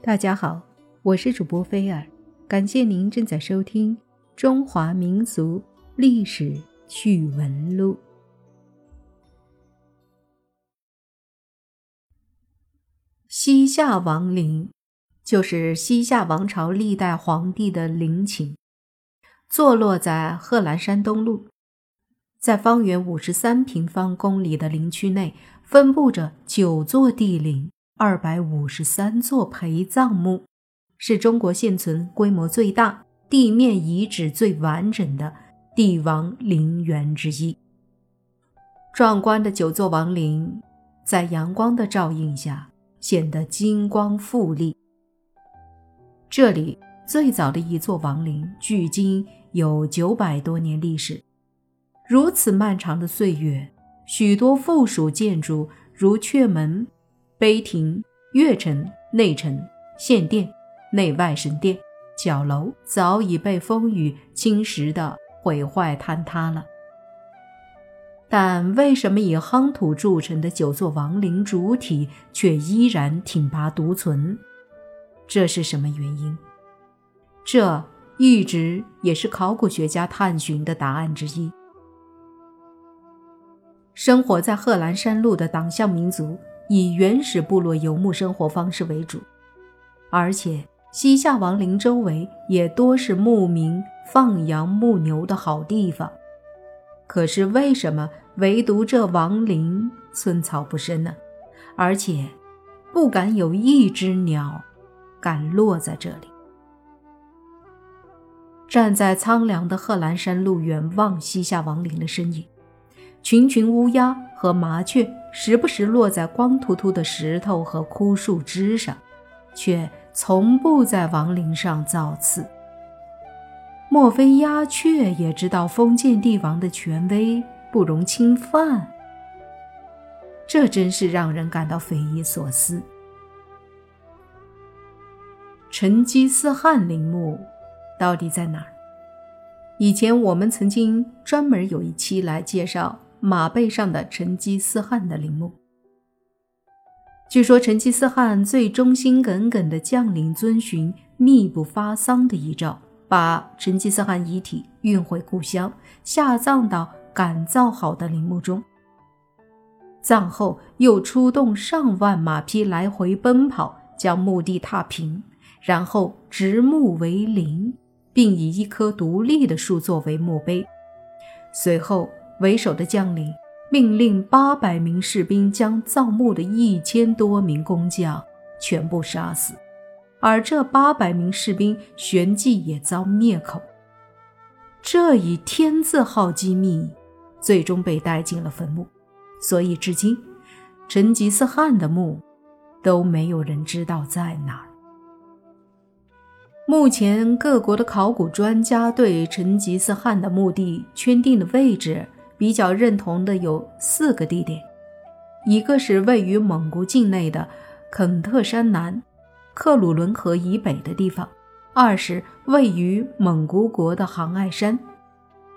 大家好，我是主播菲尔，感谢您正在收听《中华民族历史趣闻录》。西夏王陵就是西夏王朝历代皇帝的陵寝，坐落在贺兰山东麓，在方圆五十三平方公里的陵区内，分布着九座帝陵。二百五十三座陪葬墓，是中国现存规模最大、地面遗址最完整的帝王陵园之一。壮观的九座王陵，在阳光的照映下显得金光富丽。这里最早的一座王陵，距今有九百多年历史。如此漫长的岁月，许多附属建筑如阙门。碑亭、月城、内城、献殿、内外神殿、角楼早已被风雨侵蚀的毁坏坍塌了，但为什么以夯土筑成的九座王陵主体却依然挺拔独存？这是什么原因？这一直也是考古学家探寻的答案之一。生活在贺兰山麓的党项民族。以原始部落游牧生活方式为主，而且西夏王陵周围也多是牧民放羊牧牛的好地方。可是为什么唯独这王陵寸草不生呢？而且不敢有一只鸟敢落在这里。站在苍凉的贺兰山路远望西夏王陵的身影，群群乌鸦和麻雀。时不时落在光秃秃的石头和枯树枝上，却从不在王陵上造次。莫非鸦雀也知道封建帝王的权威不容侵犯？这真是让人感到匪夷所思。成吉思汗陵墓到底在哪儿？以前我们曾经专门有一期来介绍。马背上的成吉思汗的陵墓，据说成吉思汗最忠心耿耿的将领遵循密不发丧的遗诏，把成吉思汗遗体运回故乡，下葬到改造好的陵墓中。葬后又出动上万马匹来回奔跑，将墓地踏平，然后植墓为陵，并以一棵独立的树作为墓碑。随后。为首的将领命令八百名士兵将造墓的一千多名工匠全部杀死，而这八百名士兵旋即也遭灭口。这一天字号机密最终被带进了坟墓，所以至今成吉思汗的墓都没有人知道在哪儿。目前各国的考古专家对成吉思汗的墓地圈定的位置。比较认同的有四个地点，一个是位于蒙古境内的肯特山南、克鲁伦河以北的地方；二是位于蒙古国的杭爱山；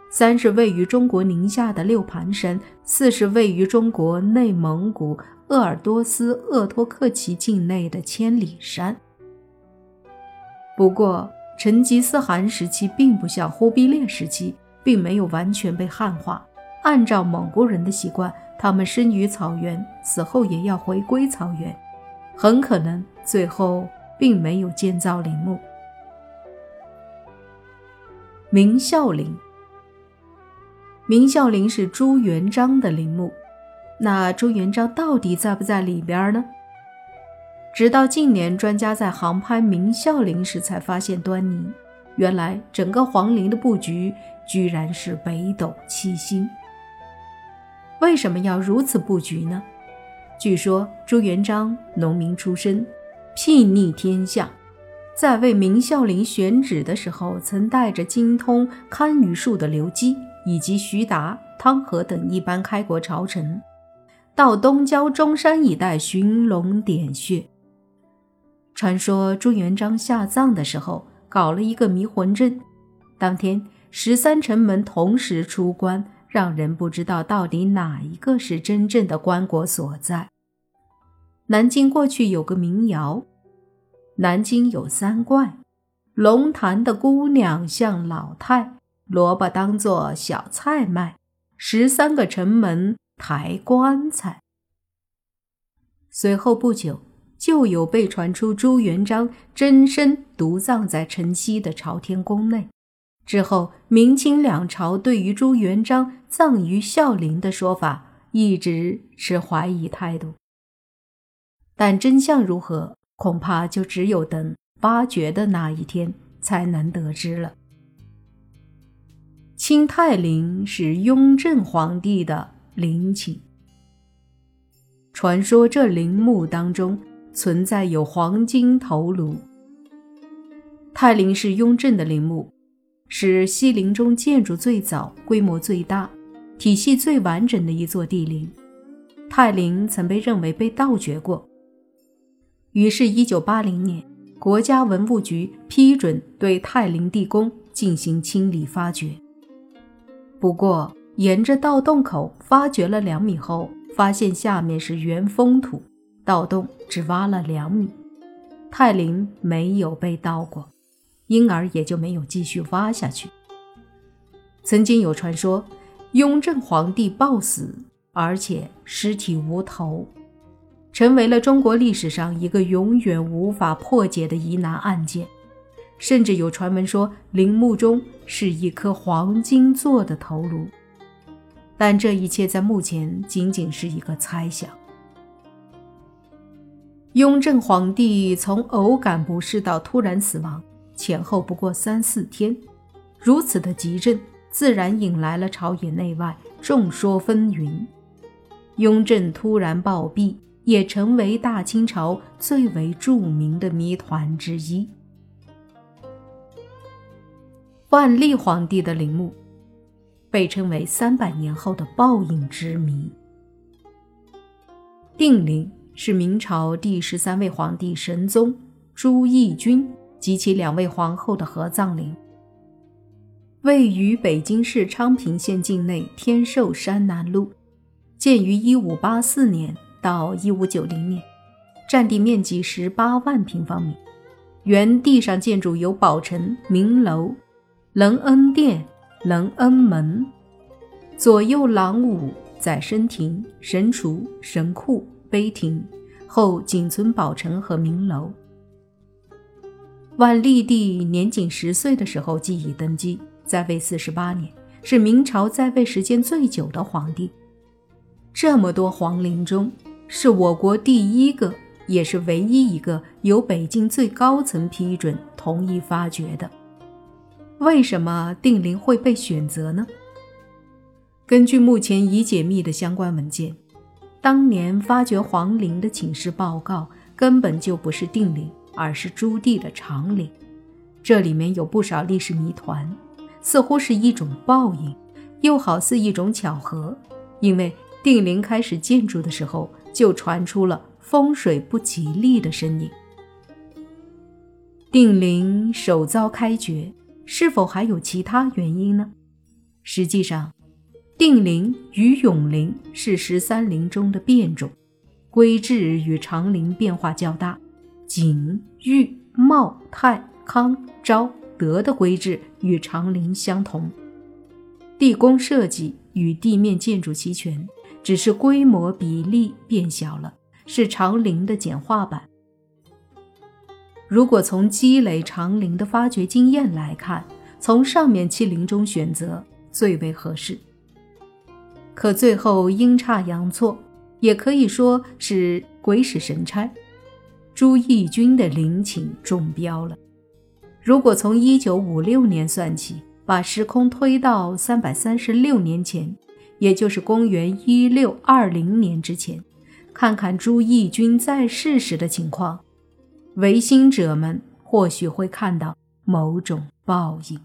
三是位于中国宁夏的六盘山；四是位于中国内蒙古鄂尔多斯鄂托克旗境内的千里山。不过，成吉思汗时期并不像忽必烈时期，并没有完全被汉化。按照蒙古人的习惯，他们生于草原，死后也要回归草原，很可能最后并没有建造陵墓。明孝陵，明孝陵是朱元璋的陵墓，那朱元璋到底在不在里边呢？直到近年，专家在航拍明孝陵时才发现端倪，原来整个皇陵的布局居然是北斗七星。为什么要如此布局呢？据说朱元璋农民出身，睥睨天下，在为明孝陵选址的时候，曾带着精通堪舆术的刘基以及徐达、汤和等一般开国朝臣，到东郊中山一带寻龙点穴。传说朱元璋下葬的时候搞了一个迷魂阵，当天十三城门同时出关。让人不知道到底哪一个是真正的棺椁所在。南京过去有个民谣：“南京有三怪：龙潭的姑娘像老太，萝卜当做小菜卖，十三个城门抬棺材。随后不久，就有被传出朱元璋真身独葬在城西的朝天宫内。之后，明清两朝对于朱元璋葬于孝陵的说法一直持怀疑态度。但真相如何，恐怕就只有等发掘的那一天才能得知了。清泰陵是雍正皇帝的陵寝，传说这陵墓当中存在有黄金头颅。泰陵是雍正的陵墓。是西陵中建筑最早、规模最大、体系最完整的一座帝陵。泰陵曾被认为被盗掘过，于是1980年，国家文物局批准对泰陵地宫进行清理发掘。不过，沿着盗洞口发掘了两米后，发现下面是原封土，盗洞只挖了两米，泰陵没有被盗过。因而也就没有继续挖下去。曾经有传说，雍正皇帝暴死，而且尸体无头，成为了中国历史上一个永远无法破解的疑难案件。甚至有传闻说，陵墓中是一颗黄金做的头颅，但这一切在目前仅仅是一个猜想。雍正皇帝从偶感不适到突然死亡。前后不过三四天，如此的急症，自然引来了朝野内外众说纷纭。雍正突然暴毙，也成为大清朝最为著名的谜团之一。万历皇帝的陵墓，被称为三百年后的报应之谜。定陵是明朝第十三位皇帝神宗朱翊钧。及其两位皇后的合葬陵，位于北京市昌平县境内天寿山南麓，建于1584年到1590年，占地面积18万平方米。原地上建筑有宝城明楼、隆恩殿、隆恩门，左右廊庑、载生亭、神厨、神库、碑亭，后仅存宝城和明楼。万历帝年仅十岁的时候即已登基，在位四十八年，是明朝在位时间最久的皇帝。这么多皇陵中，是我国第一个，也是唯一一个由北京最高层批准同意发掘的。为什么定陵会被选择呢？根据目前已解密的相关文件，当年发掘皇陵的请示报告根本就不是定陵。而是朱棣的长陵，这里面有不少历史谜团，似乎是一种报应，又好似一种巧合。因为定陵开始建筑的时候，就传出了风水不吉利的声音。定陵首遭开掘，是否还有其他原因呢？实际上，定陵与永陵是十三陵中的变种，规制与长陵变化较大。景、裕、茂、泰、康、昭、德的规制与长陵相同，地宫设计与地面建筑齐全，只是规模比例变小了，是长陵的简化版。如果从积累长陵的发掘经验来看，从上面七陵中选择最为合适。可最后阴差阳错，也可以说是鬼使神差。朱翊钧的陵寝中标了。如果从一九五六年算起，把时空推到三百三十六年前，也就是公元一六二零年之前，看看朱翊钧在世时的情况，唯心者们或许会看到某种报应。